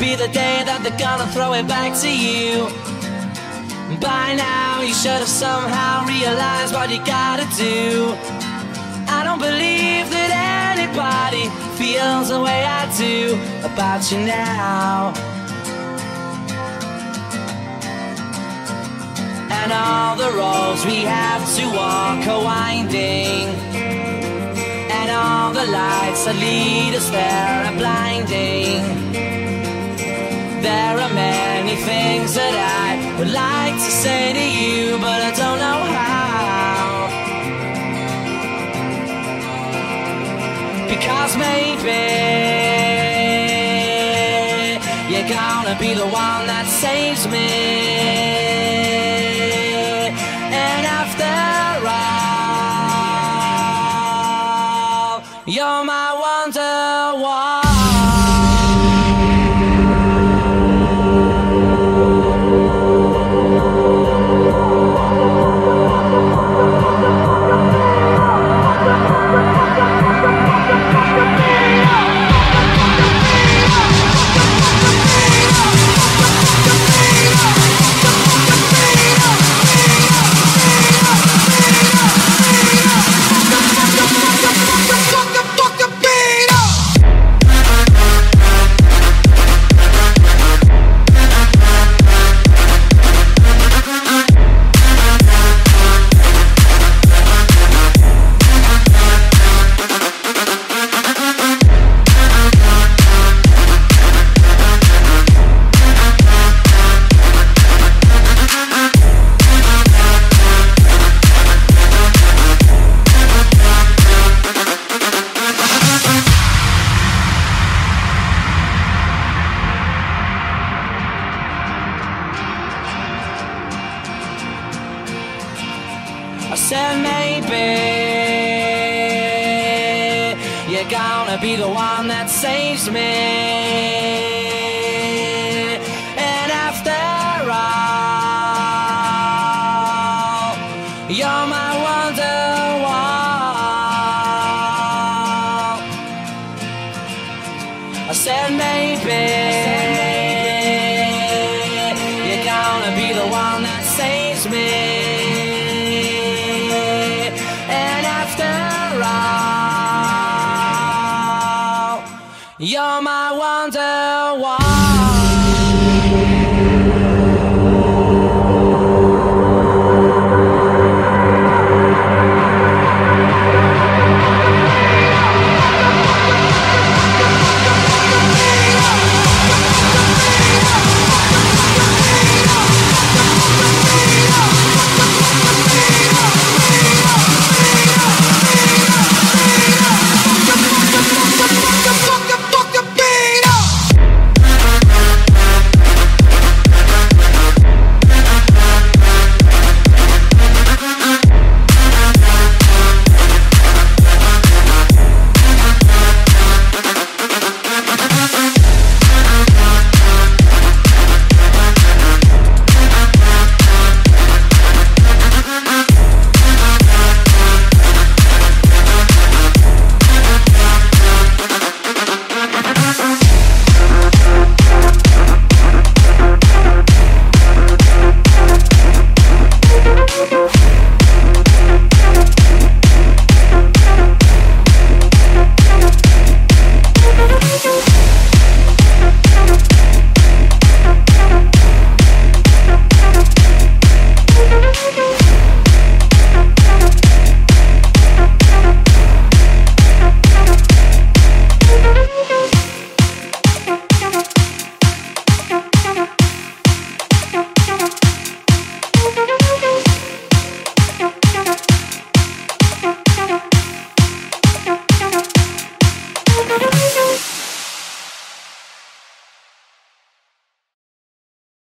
be the day that they're gonna throw it back to you. By now, you should have somehow realized what you gotta do. I don't believe that anybody feels the way I do about you now. And all the roads we have to walk are winding. The lights that lead us there are blinding. There are many things that I would like to say to you, but I don't know how. Because maybe you're gonna be the one that saves me. Wonder I said maybe you're gonna be the one that saves me. And after all, you're my wonderwall. I said maybe you're gonna be the one that saves me. You're my wonder.